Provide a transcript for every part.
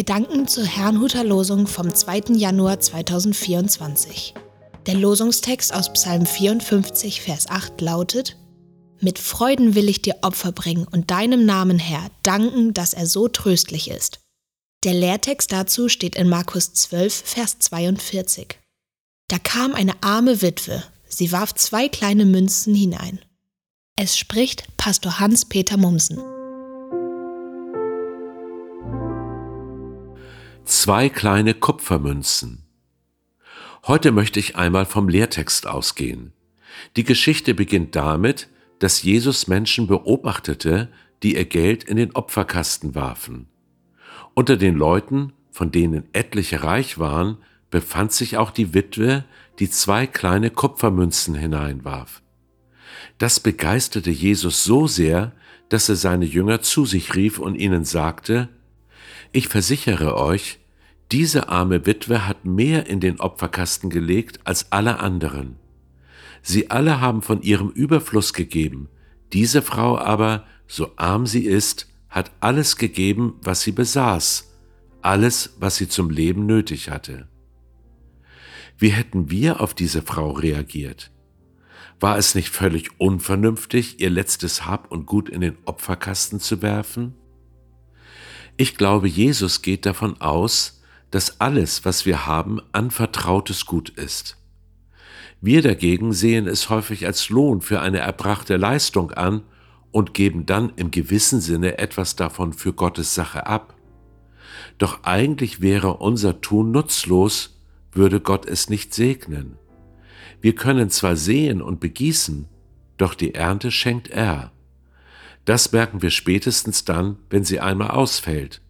Gedanken zur Herrnhuter Losung vom 2. Januar 2024. Der Losungstext aus Psalm 54, Vers 8 lautet: Mit Freuden will ich dir Opfer bringen und deinem Namen, Herr, danken, dass er so tröstlich ist. Der Lehrtext dazu steht in Markus 12, Vers 42. Da kam eine arme Witwe, sie warf zwei kleine Münzen hinein. Es spricht Pastor Hans-Peter Mumsen. Zwei kleine Kupfermünzen. Heute möchte ich einmal vom Lehrtext ausgehen. Die Geschichte beginnt damit, dass Jesus Menschen beobachtete, die ihr Geld in den Opferkasten warfen. Unter den Leuten, von denen etliche reich waren, befand sich auch die Witwe, die zwei kleine Kupfermünzen hineinwarf. Das begeisterte Jesus so sehr, dass er seine Jünger zu sich rief und ihnen sagte, Ich versichere euch, diese arme Witwe hat mehr in den Opferkasten gelegt als alle anderen. Sie alle haben von ihrem Überfluss gegeben, diese Frau aber, so arm sie ist, hat alles gegeben, was sie besaß, alles, was sie zum Leben nötig hatte. Wie hätten wir auf diese Frau reagiert? War es nicht völlig unvernünftig, ihr letztes Hab und Gut in den Opferkasten zu werfen? Ich glaube, Jesus geht davon aus, dass alles, was wir haben, anvertrautes Gut ist. Wir dagegen sehen es häufig als Lohn für eine erbrachte Leistung an und geben dann im gewissen Sinne etwas davon für Gottes Sache ab. Doch eigentlich wäre unser Tun nutzlos, würde Gott es nicht segnen. Wir können zwar sehen und begießen, doch die Ernte schenkt er. Das merken wir spätestens dann, wenn sie einmal ausfällt.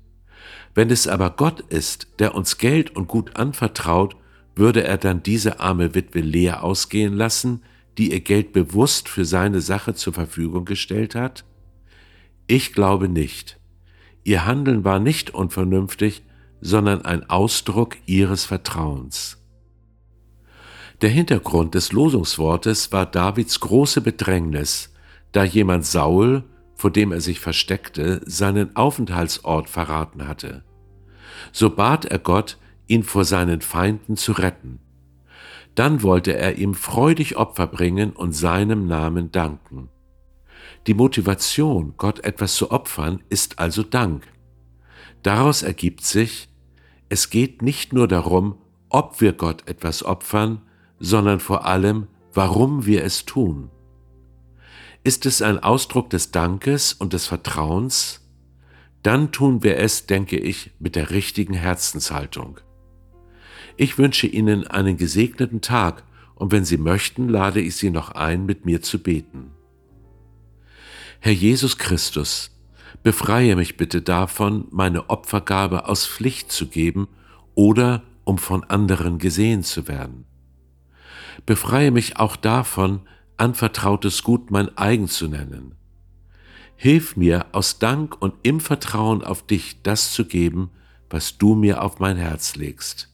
Wenn es aber Gott ist, der uns Geld und Gut anvertraut, würde er dann diese arme Witwe leer ausgehen lassen, die ihr Geld bewusst für seine Sache zur Verfügung gestellt hat? Ich glaube nicht. Ihr Handeln war nicht unvernünftig, sondern ein Ausdruck ihres Vertrauens. Der Hintergrund des Losungswortes war Davids große Bedrängnis, da jemand Saul, vor dem er sich versteckte, seinen Aufenthaltsort verraten hatte. So bat er Gott, ihn vor seinen Feinden zu retten. Dann wollte er ihm freudig Opfer bringen und seinem Namen danken. Die Motivation, Gott etwas zu opfern, ist also Dank. Daraus ergibt sich, es geht nicht nur darum, ob wir Gott etwas opfern, sondern vor allem, warum wir es tun. Ist es ein Ausdruck des Dankes und des Vertrauens? Dann tun wir es, denke ich, mit der richtigen Herzenshaltung. Ich wünsche Ihnen einen gesegneten Tag und wenn Sie möchten, lade ich Sie noch ein, mit mir zu beten. Herr Jesus Christus, befreie mich bitte davon, meine Opfergabe aus Pflicht zu geben oder um von anderen gesehen zu werden. Befreie mich auch davon, anvertrautes Gut mein eigen zu nennen. Hilf mir aus Dank und im Vertrauen auf dich das zu geben, was du mir auf mein Herz legst.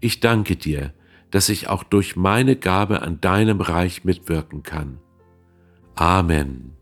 Ich danke dir, dass ich auch durch meine Gabe an deinem Reich mitwirken kann. Amen.